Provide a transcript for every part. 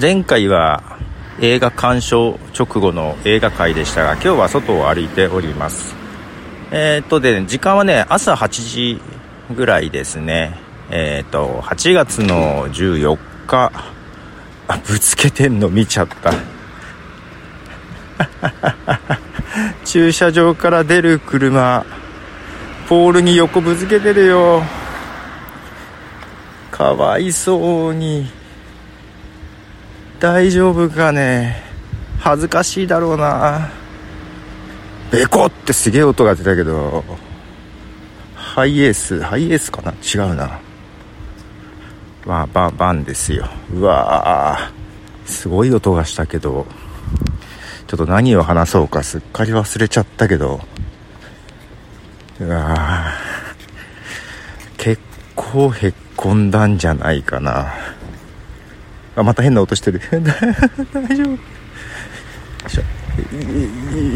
前回は映画鑑賞直後の映画会でしたが今日は外を歩いております。えー、っとで時間はね朝8時ぐらいですね。えー、っと8月の14日。あぶつけてんの見ちゃった。駐車場から出る車。ポールに横ぶつけてるよ。かわいそうに。大丈夫かね。恥ずかしいだろうな。ベコってすげえ音が出たけど。ハイエースハイエースかな？違うな。まあバンバンですよ。うわすごい音がしたけど。ちょっと何を話そうかすっかり忘れちゃったけど。うわ結構へっこんだんじゃないかな。あまた変な音してる。大丈夫。よいしょ。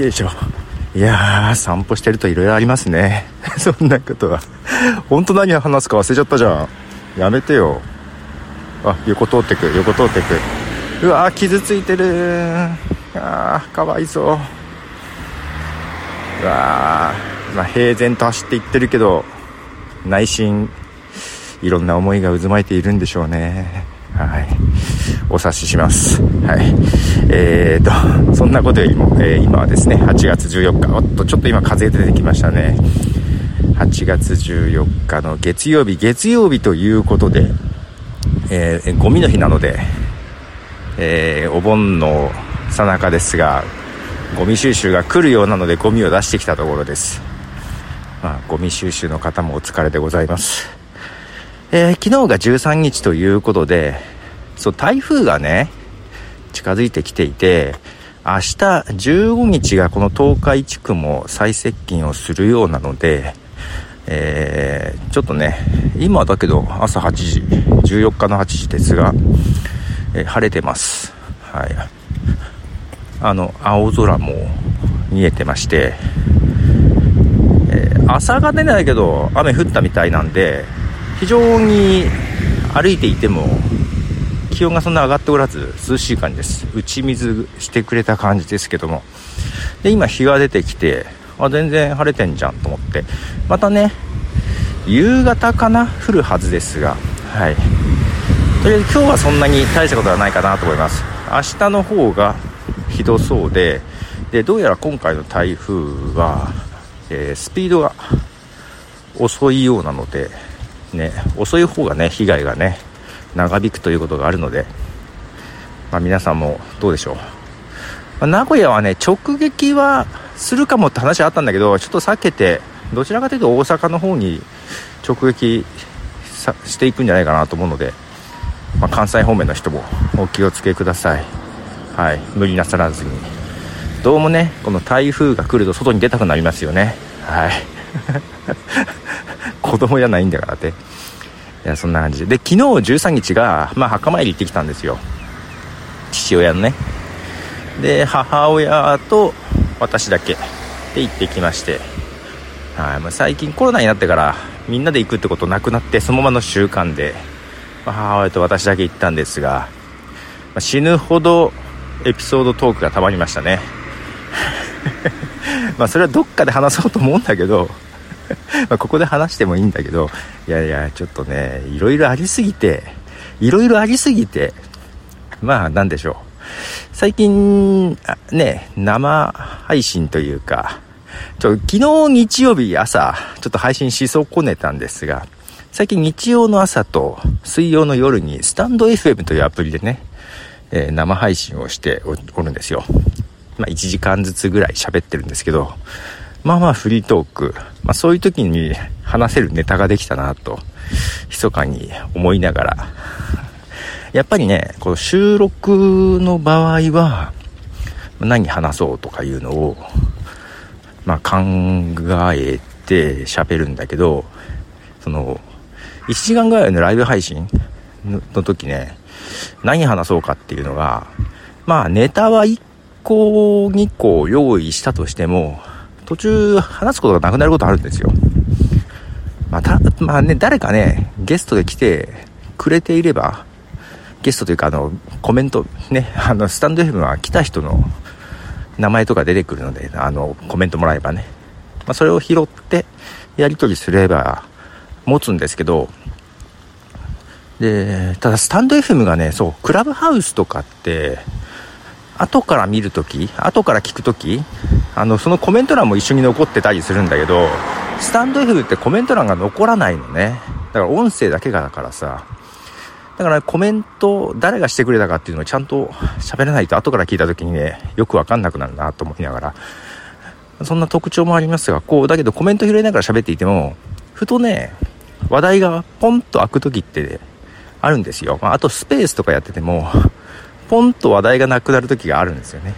よいしょ。いやー散歩してると色々ありますね。そんなことは。本当何話すか忘れちゃったじゃん。やめてよ。あ横通ってく横通ってく。うわー傷ついてる。あーかわいそう。うわー、まあ、平然と走っていってるけど内心いろんな思いが渦巻いているんでしょうねはい。お察しします。はい。えーと、そんなことよりも、えー、今はですね、8月14日、おっと、ちょっと今風出てきましたね。8月14日の月曜日、月曜日ということで、えー、ゴミの日なので、えー、お盆のさなかですが、ゴミ収集が来るようなのでゴミを出してきたところです。まあ、ゴミ収集の方もお疲れでございます。えー、昨日が13日ということで、そう、台風がね、近づいてきていて、明日15日がこの東海地区も最接近をするようなので、えー、ちょっとね、今だけど朝8時、14日の8時ですが、えー、晴れてます。はい。あの、青空も見えてまして、朝が出ないけど雨降ったみたいなんで、非常に歩いていても気温がそんな上がっておらず涼しい感じです。打ち水してくれた感じですけども。で今日が出てきてあ全然晴れてんじゃんと思って。またね夕方かな？降るはずですがはい。とりあえず今日はそんなに大したことはないかなと思います。明日の方がひどそうででどうやら今回の台風は、えー、スピードが遅いようなのでね、遅い方がね、被害がね、長引くということがあるので、まあ、皆さんもどうでしょう。まあ、名古屋はね、直撃はするかもって話あったんだけど、ちょっと避けて、どちらかというと大阪の方に直撃していくんじゃないかなと思うので、まあ、関西方面の人もお気をつけください。はい、無理なさらずに。どうもね、この台風が来ると外に出たくなりますよね。はい。子供じゃないんだからって。いや、そんな感じで。で、昨日13日が、まあ、墓参り行ってきたんですよ。父親のね。で、母親と私だけで行ってきまして。はい、まあ、最近コロナになってからみんなで行くってことなくなってそのままの習慣で、まあ、母親と私だけ行ったんですが、まあ、死ぬほどエピソードトークがたまりましたね まあそれはどっかで話そうと思うんだけど まここで話してもいいんだけど、いやいや、ちょっとね、いろいろありすぎて、いろいろありすぎて、まあ、なんでしょう。最近、ね、生配信というか、ちょ昨日日曜日朝、ちょっと配信し損ねたんですが、最近日曜の朝と水曜の夜にスタンド FM というアプリでね、えー、生配信をしておるんですよ。まあ1時間ずつぐらい喋ってるんですけど、まあまあフリートーク、まあそういう時に話せるネタができたなと、密かに思いながら、やっぱりね、この収録の場合は、何話そうとかいうのを、まあ考えて喋るんだけど、その、1時間ぐらいのライブ配信の時ね、何話そうかっていうのが、まあネタは1個2個用意したとしても、途中話すことがなくなることあるんですよ。まあ、まあね、誰かね、ゲストで来てくれていれば、ゲストというか、あの、コメント、ね、あの、スタンド FM は来た人の名前とか出てくるので、あの、コメントもらえばね。まあ、それを拾って、やり取りすれば、持つんですけど、で、ただスタンド FM がね、そう、クラブハウスとかって、後から見るとき、後から聞くとき、あの、そのコメント欄も一緒に残ってたりするんだけど、スタンド F ってコメント欄が残らないのね。だから音声だけがだからさ。だからコメント、誰がしてくれたかっていうのをちゃんと喋らないと後から聞いた時にね、よくわかんなくなるなと思いながら。そんな特徴もありますが、こう、だけどコメント拾いながら喋っていても、ふとね、話題がポンと開く時って、あるんですよ。まあ、あとスペースとかやってても、ポンと話題がなくなる時があるんですよね。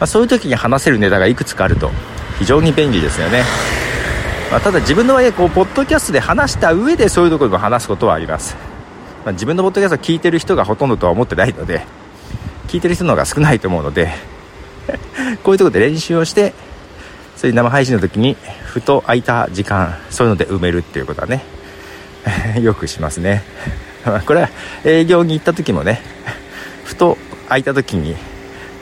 まあ、そういう時に話せるネタがいくつかあると非常に便利ですよね。まあ、ただ自分の場合こうポッドキャストで話した上でそういうところでも話すことはあります、まあ、自分のポッドキャストを聞いてる人がほとんどとは思ってないので聞いてる人の方が少ないと思うので こういうとこで練習をしてそういう生配信の時にふと空いた時間そういうので埋めるっていうことはね よくしますねこれは営業に行った時もねふと空いた時に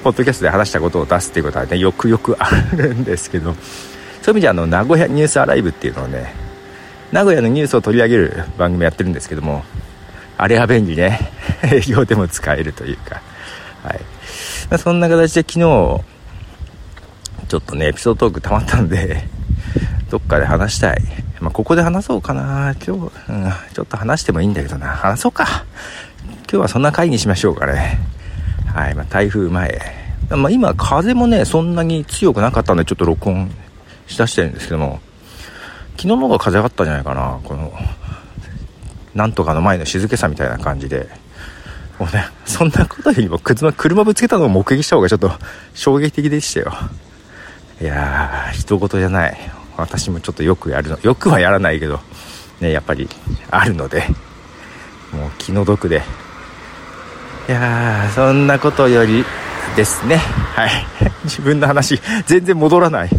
ポッドキャストで話したことを出すっていうことはねよくよくあるんですけどそういう意味であの名古屋ニュースアライブっていうのをね名古屋のニュースを取り上げる番組やってるんですけどもあれは便利ね。営業でも使えるというか。はい、そんな形で昨日ちょっとねエピソードトーク溜まったのでどっかで話したい。まあ、ここで話そうかな。今日、うん、ちょっと話してもいいんだけどな。話そうか。今日はそんな回にしましょうかね。はい、まあ、台風前。まあ、今風もねそんなに強くなかったんでちょっと録音しだしてるんですけども昨日の方が風があったんじゃないかな。このなんとかの前の静けさみたいな感じで。もうねそんなことよりも車車ぶつけたのを目撃した方がちょっと衝撃的でしたよ。いやー人事じゃない。私もちょっとよくやるのよくはやらないけどねやっぱりあるのでもう気の毒で。いやーそんなことよりですね。はい。自分の話全然戻らない。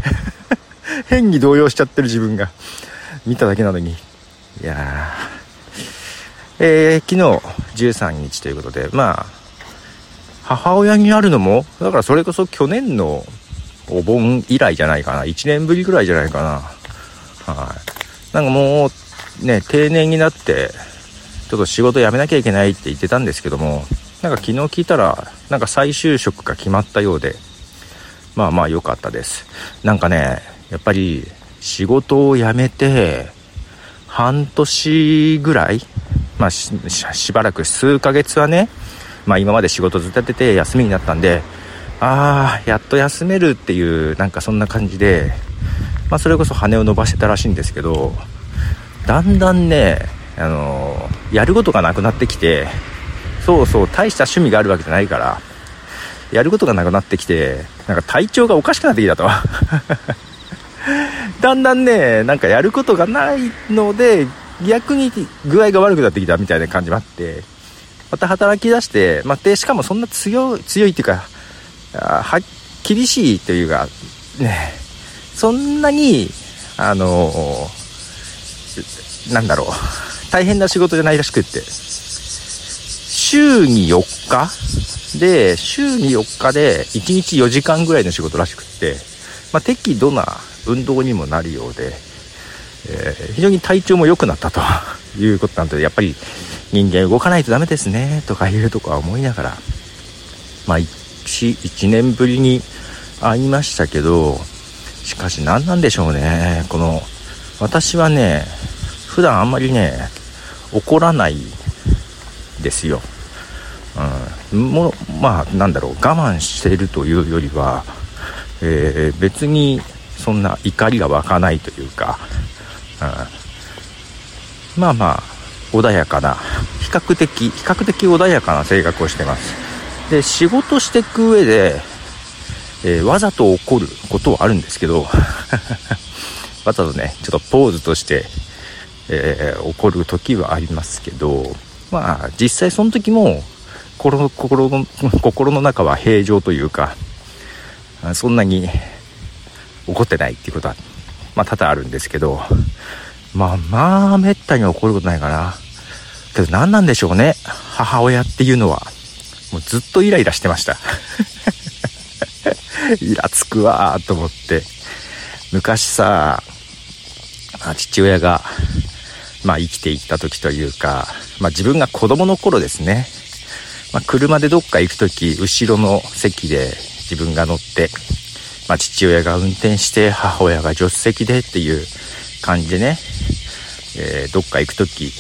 変に動揺しちゃってる自分が。見ただけなのに。いやえー、昨日13日ということでまあ母親になるのもだからそれこそ去年のお盆以来じゃないかな。1年ぶりぐらいじゃないかな。はい。なんかもうね定年になってちょっと仕事辞めなきゃいけないって言ってたんですけどもなんか昨日聞いたらなんか再就職が決まったようでまあまあ良かったです。なんかねやっぱり仕事を辞めて半年ぐらい、まあし、しばらく数ヶ月はね、まあ今まで仕事ずっとやってて休みになったんで、ああ、やっと休めるっていう、なんかそんな感じで、まあそれこそ羽を伸ばしてたらしいんですけど、だんだんね、あのー、やることがなくなってきて、そうそう、大した趣味があるわけじゃないから、やることがなくなってきて、なんか体調がおかしくなってきたと。だんだんね、なんかやることがないので、逆に具合が悪くなってきたみたいな感じもあって、また働き出して、まあ、で、しかもそんな強い、強いっていうか、は、厳しいというか、ね、そんなに、あのなんだろう、大変な仕事じゃないらしくって、週に4日？で、週に4日で1日4時間ぐらいの仕事らしくって、まあ、適度な運動にもなるようで、えー、非常に体調も良くなったと いうことなので、やっぱり人間動かないとダメですね、とかいうとこは思いながら、まあ1、1年ぶりに会いましたけど、しかし何なんでしょうね、この、私はね、普段あんまりね、怒らないですよ。うん、もまあなんだろう我慢しているというよりは、えー、別にそんな怒りが湧かないというか、うん、まあまあ穏やかな比較的比較的穏やかな性格をしてます。で仕事していく上で、えー、わざと怒ることはあるんですけど わざとねちょっとポーズとして、えー、怒る時はありますけどまあ実際その時も心の心の心の中は平常というかそんなに怒ってないっていうことは、まあ、多々あるんですけどまあまあめったに起こることないかな。けど何なんでしょうね。母親っていうのは。もうずっとイライラしてました。イラつくわーと思って。昔さ、父親が、まあ生きていた時というか、まあ自分が子供の頃ですね。まあ車でどっか行く時、後ろの席で自分が乗って、まあ父親が運転して母親が助手席でっていう感じでね、えー、どっか行く時、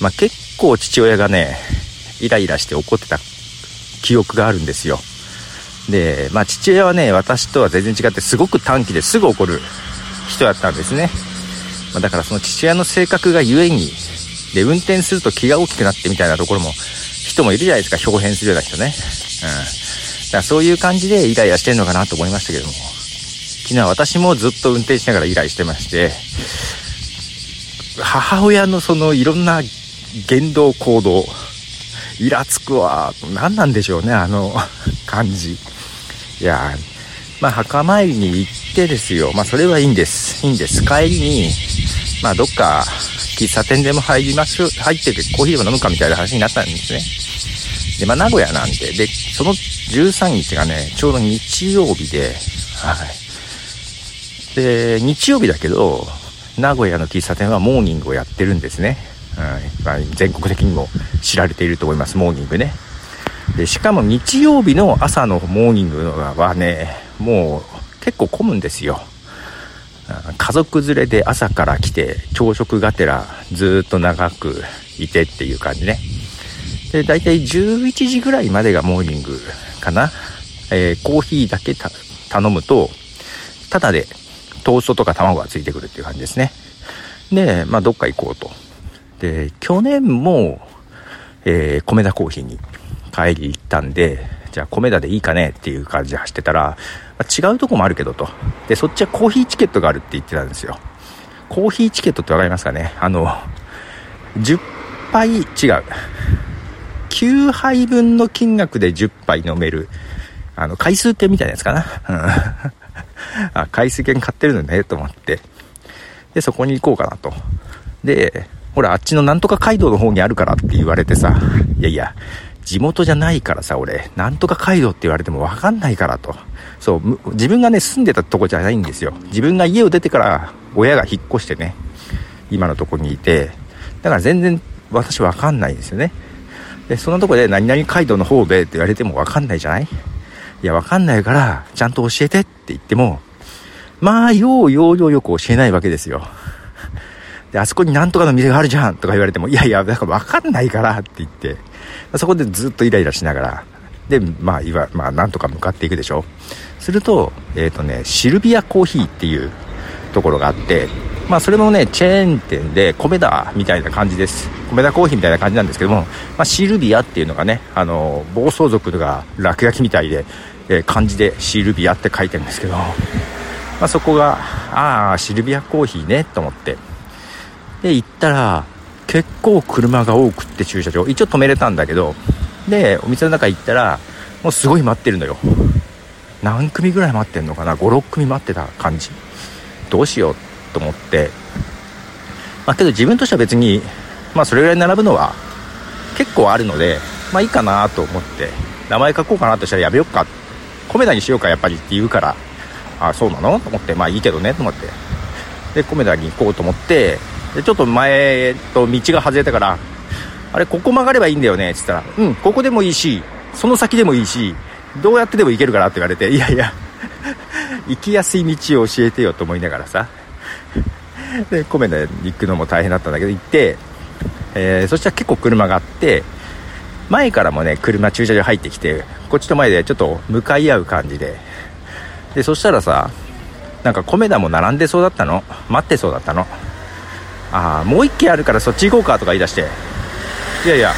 まあ結構父親がね、イライラして怒ってた記憶があるんですよ。で、まあ父親はね、私とは全然違ってすごく短気ですぐ怒る人だったんですね。まあ、だからその父親の性格がゆえに、で、運転すると気が大きくなってみたいなところも、人もいるじゃないですか、表変するような人ね。うん。だからそういう感じでイライラしてんのかなと思いましたけども。昨日私もずっと運転しながらイライしてまして、母親のそのいろんな言動行動、イラつくわ。何なんでしょうね、あの感じ。いやまあ、墓参りに行ってですよ。まあ、それはいいんです。いいんです。帰りに、まあ、どっか、喫茶店でも入りましょう、入っててコーヒーでも飲むかみたいな話になったんですね。で、まあ、名古屋なんで、で、その13日がね、ちょうど日曜日で、はい。で、日曜日だけど、名古屋の喫茶店はモーニングをやってるんですね。うんまあ、全国的にも知られていると思います、モーニングね。で、しかも日曜日の朝のモーニングはね、もう結構混むんですよ。家族連れで朝から来て、朝食がてらずっと長くいてっていう感じね。で、だいたい11時ぐらいまでがモーニングかな。えー、コーヒーだけ頼むと、ただでトーストとか卵がついてくるっていう感じですね。で、まあ、どっか行こうと。で、去年も、えー、米田コーヒーに帰り行ったんで、じゃあ米田でいいかねっていう感じで走ってたら、まあ、違うとこもあるけどと。で、そっちはコーヒーチケットがあるって言ってたんですよ。コーヒーチケットってわかりますかね？あの、10杯違う。9杯分の金額で10杯飲める、あの、回数券みたいなやつかな？あ、回数券買ってるのね、と思って。で、そこに行こうかなと。で、ほら、あっちのなんとか街道の方にあるからって言われてさ、いやいや、地元じゃないからさ、俺、なんとか街道って言われてもわかんないからと。そう、自分がね、住んでたとこじゃないんですよ。自分が家を出てから、親が引っ越してね、今のとこにいて、だから全然私わかんないんですよね。で、そのとこで何々街道の方べって言われてもわかんないじゃない？いや、わかんないから、ちゃんと教えてって言っても、まあ、ようようようよく教えないわけですよ。で、あそこになんとかの店があるじゃんとか言われても、いやいや、だからわかんないからって言って、そこでずっとイライラしながら、で、まあ、いわ、まあ、なんとか向かっていくでしょ。すると、えっ、ー、とね、シルビアコーヒーっていうところがあって、まあ、それもね、チェーン店で、米田みたいな感じです。米田コーヒーみたいな感じなんですけども、まあ、シルビアっていうのがね、あの、暴走族が落書きみたいで、えー、漢字でシルビアって書いてるんですけど、まあ、そこが、ああ、シルビアコーヒーね、と思って。で、行ったら、結構車が多くって駐車場。一応止めれたんだけど、で、お店の中行ったら、もうすごい待ってるのよ。何組ぐらい待ってんのかな ?5、6組待ってた感じ。どうしようと思って。まあけど自分としては別に、まあそれぐらい並ぶのは結構あるので、まあいいかなと思って、名前書こうかなとしたらやめよっか。米田にしようかやっぱりって言うから、あ、そうなの？と思って、まあいいけどねと思って。で、米田に行こうと思って、で、ちょっと前と道が外れたから、あれ、ここ曲がればいいんだよねって言ったら、うん、ここでもいいし、その先でもいいし、どうやってでも行けるからって言われて、いやいや、行きやすい道を教えてよと思いながらさ。で、米田に行くのも大変だったんだけど、行って、えー、そしたら結構車があって、前からもね、車駐車場入ってきて、こっちと前でちょっと向かい合う感じで。で、そしたらさ、なんか米田も並んでそうだったの？待ってそうだったの？ああ、もう一軒あるからそっち行こうかとか言い出して、いやいや、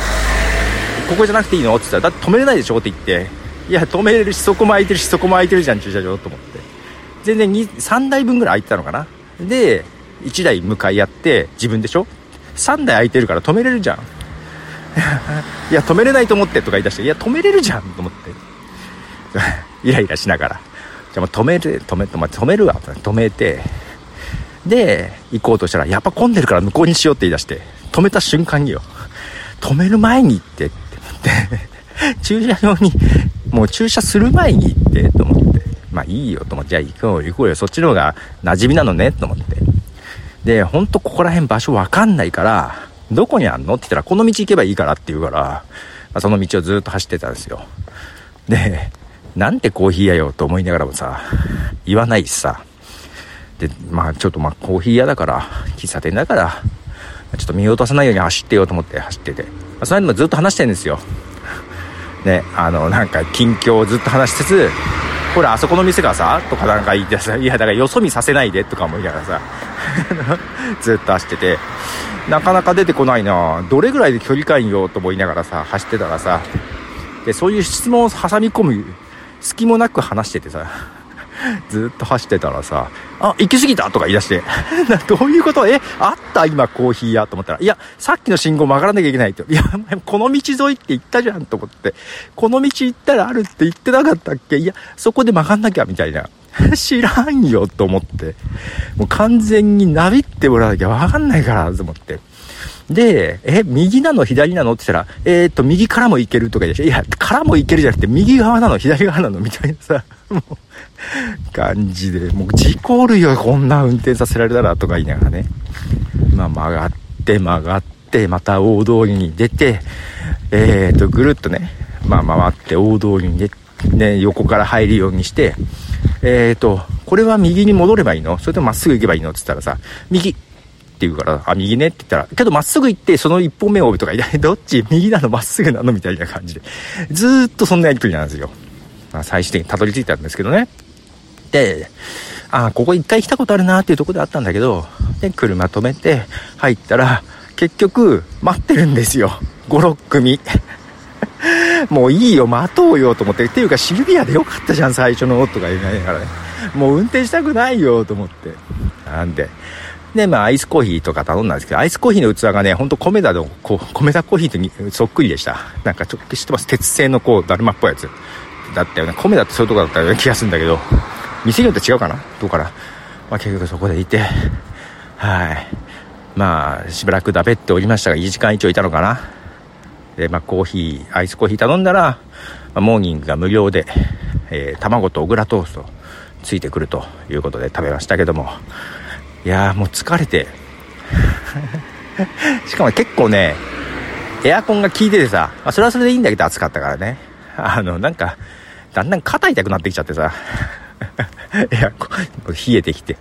ここじゃなくていいの？って言ったら、だって止めれないでしょ？って言って、いや、止めれるし、そこも空いてるし、そこも空いてるじゃん、駐車場と思って。全然2、3台分ぐらい空いてたのかな？で、1台向かい合って、自分でしょ ?3 台空いてるから止めれるじゃん。いや、止めれないと思ってとか言い出して、いや、止めれるじゃんと思って。イライラしながら。じゃあもう止める、止め、止めるわ。止めて、で、行こうとしたら、やっぱ混んでるから向こうにしようって言い出して、止めた瞬間によ、止める前に行ってって思って、駐車場に、もう駐車する前に行ってと思って、まあいいよと思って、じゃあ行こう行こうよ、そっちの方が馴染みなのねと思って。で、ほんとここら辺場所わかんないから、どこにあんの？って言ったら、この道行けばいいからって言うから、その道をずっと走ってたんですよ。で、なんてコーヒー屋よと思いながらもさ、言わないしさ。で、まあちょっとまあコーヒー屋だから、喫茶店だから、ちょっと見落とさないように走ってようと思って走ってて。まあ、それでもずっと話してるんですよ。ね、あの、なんか近況をずっと話しつつ、ほら、あそこの店がさ、とかなんか言ってさ、いや、だからよそ見させないで、とか思いながらさ、ずっと走ってて、なかなか出てこないなどれぐらいで距離感よ、と思いながらさ、走ってたらさ、で、そういう質問を挟み込む隙もなく話しててさ、ずっと走ってたらさ、あ、行き過ぎたとか言い出して、どういうこと？え、あった？今コーヒー屋と思ったら、いや、さっきの信号曲がらなきゃいけないって。いや、この道沿いって言ったじゃんと思って、この道行ったらあるって言ってなかったっけ？いや、そこで曲がんなきゃみたいな。知らんよと思って。もう完全にナビってもらわなきゃわかんないからと思って。で、え、右なの左なの？って言ったら、えー、っと、右からも行けるとか言って、いや、からも行けるじゃなくて、右側なの左側なのみたいなさ、もう、感じで、もう事故るよ、こんな運転させられたら、とか言いながらね。まあ、曲がって曲がって、また大通りに出て、えー、っと、ぐるっとね、まあ、回って大通りに出て、ね、横から入るようにして、えー、っと、これは右に戻ればいいの？それともまっすぐ行けばいいの？って言ったらさ、右、って言うから、あ、右ねって言ったら、けどまっすぐ行って、その一本目を追うとか、いや、どっち？右なのまっすぐなのみたいな感じで。ずーっとそんなやりとりなんですよ。まあ、最終的にたどり着いたんですけどね。で、あ、ここ一回来たことあるなっていうとこであったんだけど、で、車止めて、入ったら、結局、待ってるんですよ。5、6組。もういいよ、待とうよと思って。っていうか、シルビアでよかったじゃん、最初の、とか言いながらね。もう運転したくないよ、と思って。なんで、で、まあ、アイスコーヒーとか頼んだんですけど、アイスコーヒーの器がね、ほんと米田の、こう、米田コーヒーとそっくりでした。なんかちょっと知ってます？鉄製のこう、だるまっぽいやつ。だったよね。米田ってそういうとこだったような気がするんだけど、店によって違うかな？どうかな？まあ、結局そこでいて、はい。まあ、しばらくだべっておりましたが、1時間以上いたのかな？で、まあ、コーヒー、アイスコーヒー頼んだら、まあ、モーニングが無料で、えー、卵と小倉トーストついてくるということで食べましたけども、いやもう疲れて。しかも結構ねエアコンが効いててさ、まあ、それはそれでいいんだけど暑かったからね。あのなんかだんだん肩痛くなってきちゃってさ。エアコン冷えてきて。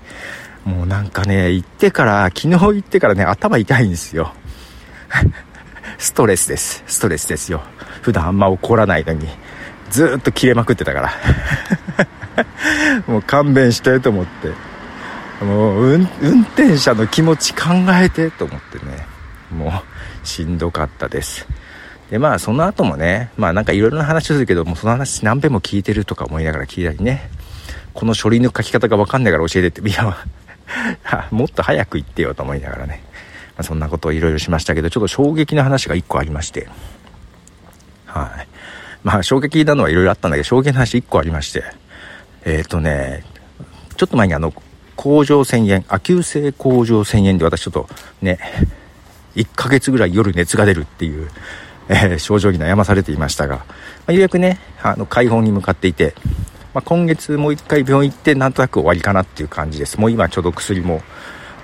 もうなんかね行ってから昨日行ってからね頭痛いんですよ。ストレスです。ストレスですよ。普段あんま怒らないのに。ずっと切れまくってたから。もう勘弁してと思って。もう、運転者の気持ち考えてと思ってね、もう、しんどかったです。で、まあ、その後もね、まあなんかいろいろな話するけど、もうその話何遍も聞いてるとか思いながら聞いたりね、この書類の書き方がわかんないから教えてって、いや、もっと早く言ってよと思いながらね、まあ、そんなことをいろいろしましたけど、ちょっと衝撃な話が一個ありまして、はい。まあ、衝撃なのはいろいろあったんだけど、衝撃の話一個ありまして、えっ、ー、とね、ちょっと前にあの、甲状腺炎、亜急性甲状腺炎で私ちょっとね、1ヶ月ぐらい夜熱が出るっていう、えー、症状に悩まされていましたが、まあ、ようやくね、あの、解放に向かっていて、まあ、今月もう一回病院行ってなんとなく終わりかなっていう感じです。もう今ちょうど薬も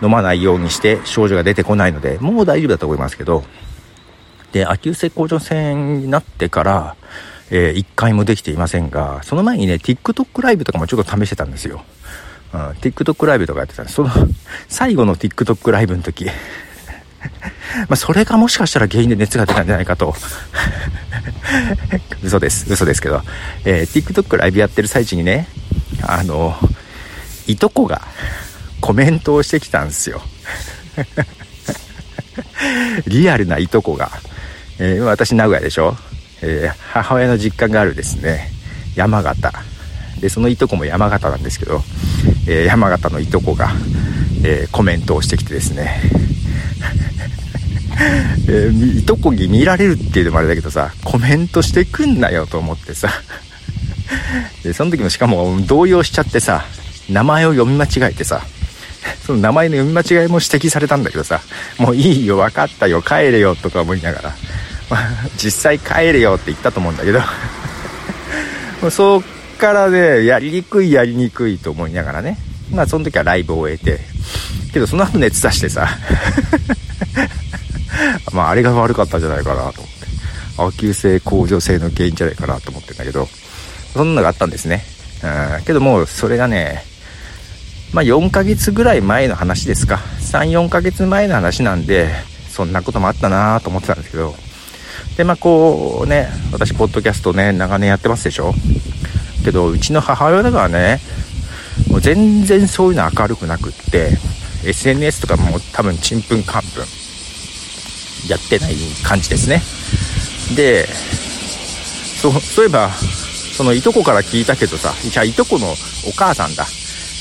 飲まないようにして症状が出てこないので、もう大丈夫だと思いますけど、で、亜急性甲状腺になってから、えー、1回もできていませんが、その前にね、TikTok ライブとかもちょっと試してたんですよ。うん、TikTok ライブとかやってたんです。その、最後の TikTok ライブの時、ま、それがもしかしたら原因で熱が出たんじゃないかと。嘘です。嘘ですけど。えー、TikTok ライブやってる最中にね、あの、いとこがコメントをしてきたんですよ。リアルないとこが。えー、私名古屋でしょえー、母親の実家があるですね、山形。で、そのいとこも山形なんですけど、えー、山形のいとこが、えー、コメントをしてきてですね、えー、いとこに見られるっていうのもあれだけどさ、コメントしてくんなよと思ってさ、で、その時もしかも動揺しちゃってさ、名前を読み間違えてさ、その名前の読み間違いも指摘されたんだけどさもういいよ分かったよ帰れよとか思いながら、実際帰れよって言ったと思うんだけど そっからねやりにくいやりにくいと思いながらねまあその時はライブを終えてけどその後熱出してさ まああれが悪かったんじゃないかなと思って亜急性甲状腺の原因じゃないかなと思ってんだけどそんなのがあったんですねうんけどもうそれがねまあ、4ヶ月ぐらい前の話ですか。3、4ヶ月前の話なんで、そんなこともあったなと思ってたんですけど。で、まあ、こうね、私、ポッドキャストね、長年やってますでしょ。けど、うちの母親だからね、もう全然そういうの明るくなくって、SNS とかも多分ちんぷんかんぷんやってない感じですね。で、そう、そういえば、そのいとこから聞いたけどさ、じゃあいとこのお母さんだ。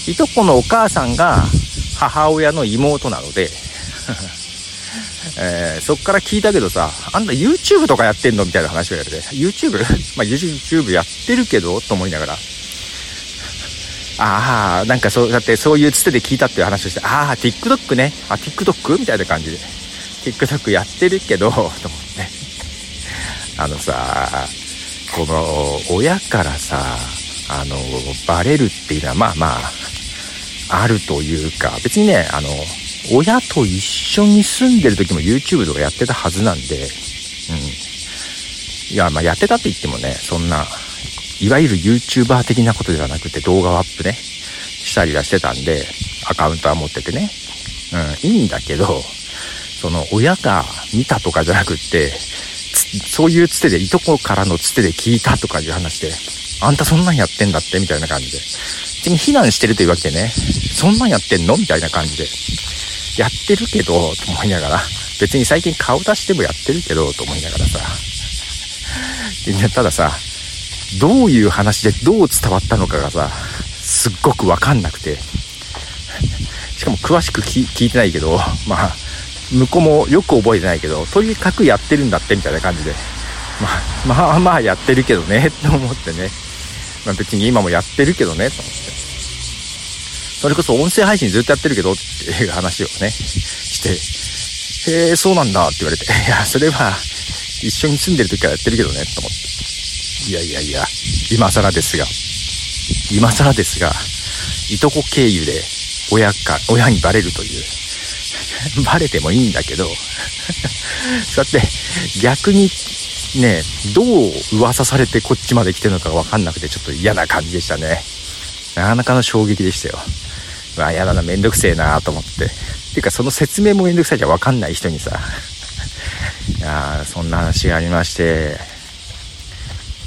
いとこのお母さんが母親の妹なのでえー、そっから聞いたけどさ、あんた YouTube とかやってんのみたいな話をやれて、YouTube? まあ YouTube やってるけどと思いながら、ああ、なんかそう、だってそういうつてで聞いたっていう話をして、ああ、TikTok ね、あ、TikTok? みたいな感じで、TikTok やってるけど、と思って。あのさ、この、親からさ、あの、バレるっていうのは、まあまあ、あるというか、別にね、あの、親と一緒に住んでる時も YouTube とかやってたはずなんで、うん。いや、まあやってたって言ってもね、そんな、いわゆる YouTuber 的なことではなくて動画をアップね、したりはしてたんで、アカウントは持っててね。うん、いいんだけど、その親が見たとかじゃなくって、そういうつてで、いとこからのつてで聞いたとかいう話で、あんたそんなんやってんだってみたいな感じで。別に非難してるというわけでね、そんなんやってんのみたいな感じで。やってるけど、と思いながら、別に最近顔出してもやってるけど、と思いながらさ。たださ、どういう話でどう伝わったのかがさ、すっごくわかんなくて。しかも詳しく聞いてないけど、まあ、向こうもよく覚えてないけど、とにかくやってるんだってみたいな感じで。まあ、まあまあやってるけどね、と思ってね。まあ、別に今もやってるけどね、と思って。それこそ音声配信ずっとやってるけどっていう話をね、して、へえ、そうなんだって言われて、いや、それは一緒に住んでる時からやってるけどね、と思って。いやいやいや、今更ですが、今更ですが、いとこ経由で親か、親にバレるという。バレてもいいんだけど、そうやって逆にね、どう噂されてこっちまで来てるのかわかんなくてちょっと嫌な感じでしたね。なかなかの衝撃でしたよ。まあ嫌だな、めんどくせえなと思って。ていうかその説明もめんどくさいじゃわかんない人にさ。いやそんな話がありまして、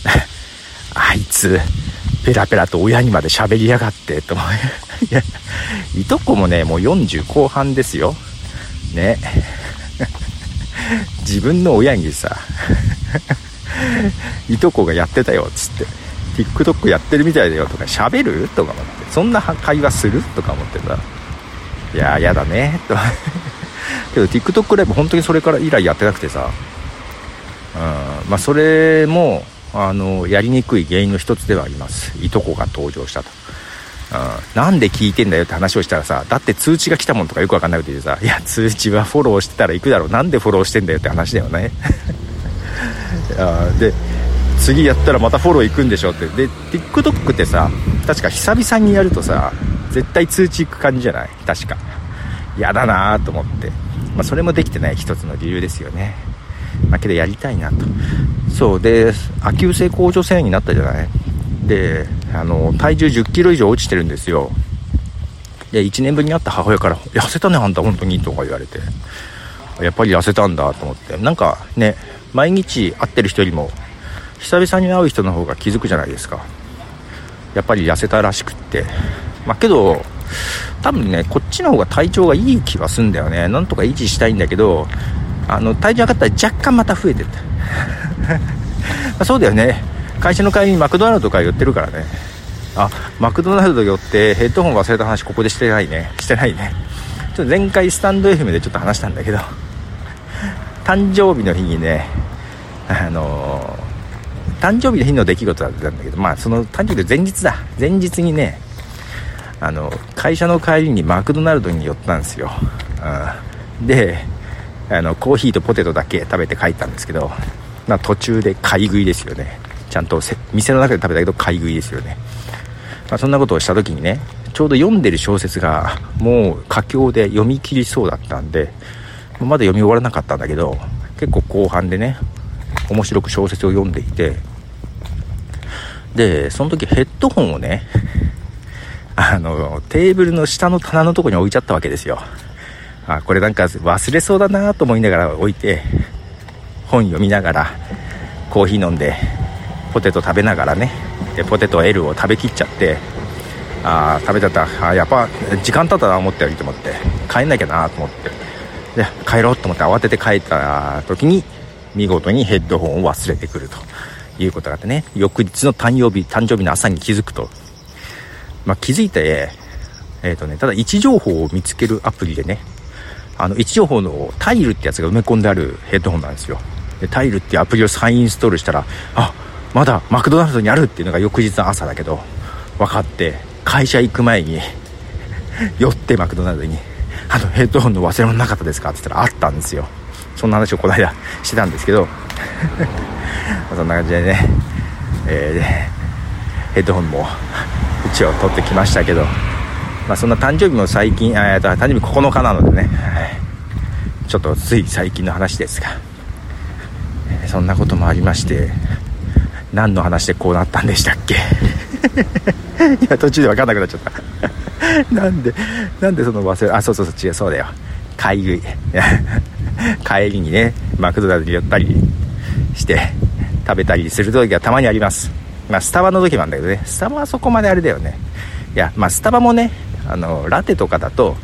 あいつ、ペラペラと親にまで喋りやがって、と思う。いや、いとこもね、もう40後半ですよ。ね。自分の親にさいとこがやってたよつって TikTok やってるみたいだよとか喋る？とか思って。そんな会話する？とか思ってさいややだね。と。けど TikTok ライブ本当にそれから以来やってなくてさ。うん。まあそれもあのやりにくい原因の一つではあります。いとこが登場したと。うん、なんで聞いてんだよって話をしたらさ、だって通知が来たもんとかよくわかんなくてさ、いや、通知はフォローしてたら行くだろう。なんでフォローしてんだよって話だよね。あ。で、次やったらまたフォロー行くんでしょって。で、TikTok ってさ、確か久々にやるとさ、絶対通知行く感じじゃない？確か。嫌だなと思って。まあ、それもできてない一つの理由ですよね。ま、けどやりたいなと。そう、で、亜急性甲状腺になったじゃない？で、あの、体重10キロ以上落ちてるんですよ。で、1年ぶりに会った母親から、痩せたね、あんた、本当に、とか言われて。やっぱり痩せたんだと思って。なんかね、毎日会ってる人よりも、久々に会う人の方が気づくじゃないですか。やっぱり痩せたらしくって。まあ、けど、多分ね、こっちの方が体調がいい気がすんだよね。なんとか維持したいんだけど、あの、体重上がったら若干また増えてった。そうだよね。会社の帰りにマクドナルドとか寄ってるからね。あ、マクドナルド寄ってヘッドホン忘れた話ここでしてないね。してないね。ちょっと前回スタンド FM でちょっと話したんだけど、誕生日の日にね、あの、誕生日の日の出来事だったんだけど、まあその誕生日の前日だ。前日にね、あの会社の帰りにマクドナルドに寄ったんですよ、うん、であのコーヒーとポテトだけ食べて帰ったんですけど、まあ、途中で買い食いですよね。ちゃんと店の中で食べたけど買い食いですよね、まあ、そんなことをした時にねちょうど読んでる小説がもう佳境で読み切りそうだったんでまだ読み終わらなかったんだけど結構後半でね面白く小説を読んでいてでその時ヘッドホンをね あのテーブルの下の棚のとこに置いちゃったわけですよ。あこれなんか忘れそうだなと思いながら置いて本読みながらコーヒー飲んでポテト食べながらねでポテト L を食べきっちゃってあ食べちゃった。あやっぱ時間経ったな思ったよりと思って帰んなきゃなと思って。で帰ろうと思って慌てて帰った時に見事にヘッドホンを忘れてくるということがあってね。翌日の誕生日誕生日の朝に気づくと、まあ、気づいてえっ、ー、とねただ位置情報を見つけるアプリでねあの位置情報のタイルってやつが埋め込んであるヘッドホンなんですよ。でタイルっていうアプリを再インストールしたらあまだマクドナルドにあるっていうのが翌日の朝だけど分かって会社行く前に 寄ってマクドナルドに「あのヘッドホンの忘れ物なかったですか?」って言ったらあったんですよ。そんな話をこの間してたんですけど そんな感じでね、えー、ヘッドホンもうちを取ってきましたけど、まあ、そんな誕生日も最近、えー、誕生日9日なのでね、ちょっとつい最近の話ですが、そんなこともありまして何の話でこうなったんでしたっけ？いや途中で分かんなくなっちゃった。なんでなんでその忘れあそうそうそう違うそうだよ。買い食い。帰りにねマクドナルド寄ったりして食べたりする時はたまにあります。まあスタバの時もあるんだけどね。スタバはそこまであれだよね。いやまあスタバもねあのラテとかだと、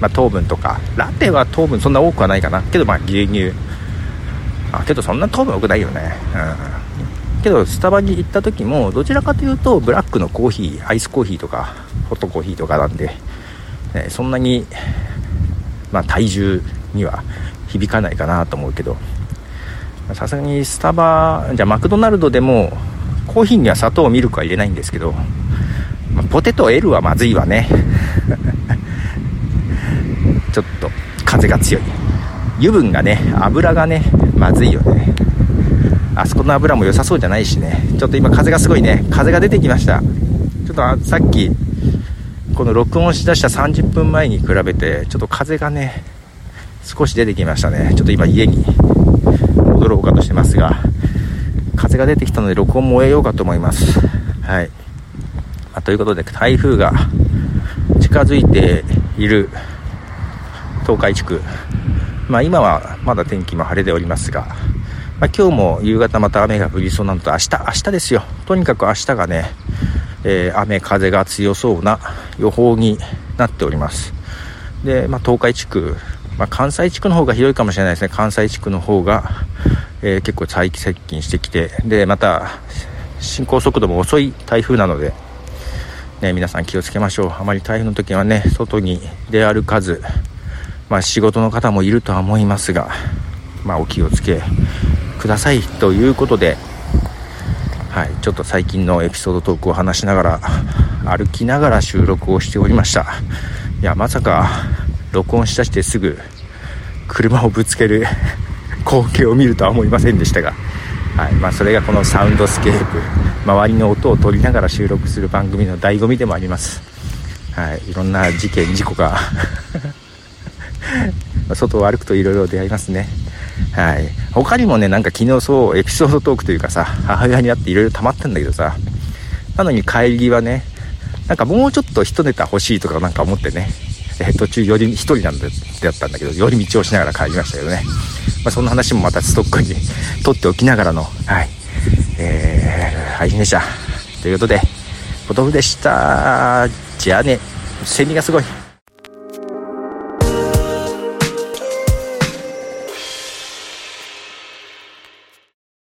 まあ、糖分とか。ラテは糖分そんな多くはないかな。けどまあ牛乳。あけどそんな糖分多くないよね。うん。けどスタバに行った時もどちらかというとブラックのコーヒーアイスコーヒーとかホットコーヒーとかなんで、ね、そんなにまあ体重には響かないかなと思うけど。さすがにスタバじゃマクドナルドでもコーヒーには砂糖ミルクは入れないんですけど、まあ、ポテト L はまずいわね。ちょっと風が強い。油分がね油がねまずいよね。あそこの油も良さそうじゃないしね。ちょっと今風がすごいね。風が出てきました。ちょっとさっきこの録音しだした30分前に比べてちょっと風がね少し出てきましたね。ちょっと今家に戻ろうかとしてますが風が出てきたので録音も終えようかと思います。はい、まあ、ということで台風が近づいている東海地区。まあ今はまだ天気も晴れておりますが、まあ、今日も夕方また雨が降りそうなのと明日明日ですよ。とにかく明日がね、えー、雨風が強そうな予報になっております。で、まあ、東海地区まあ、関西地区の方がひどいかもしれないですね。関西地区の方が、えー、結構再接近してきてでまた進行速度も遅い台風なので、ね、皆さん気をつけましょう。あまり台風の時はね外に出歩かず、まあ、仕事の方もいるとは思いますが、まあ、お気をつけください。ということで、はい、ちょっと最近のエピソードトークを話しながら歩きながら収録をしておりました。いやまさか録音しだしてすぐ車をぶつける光景を見るとは思いませんでしたが、はいまあ、それがこのサウンドスケープ周りの音を取りながら収録する番組の醍醐味でもあります、はい、いろんな事件事故が 外を歩くといろいろ出会いますね。はい。他にもねなんか昨日そうエピソードトークというかさ母親に会っていろいろ溜まってんだけどさなのに帰りはねなんかもうちょっと一ネタ欲しいとかなんか思ってねえ途中寄り一人なんでだったんだけど寄り道をしながら帰りましたけどね、まあ、そんな話もまたストックに 取っておきながらのはい。えー、配信でした。ということでポトフでした。じゃあね。セミがすごい。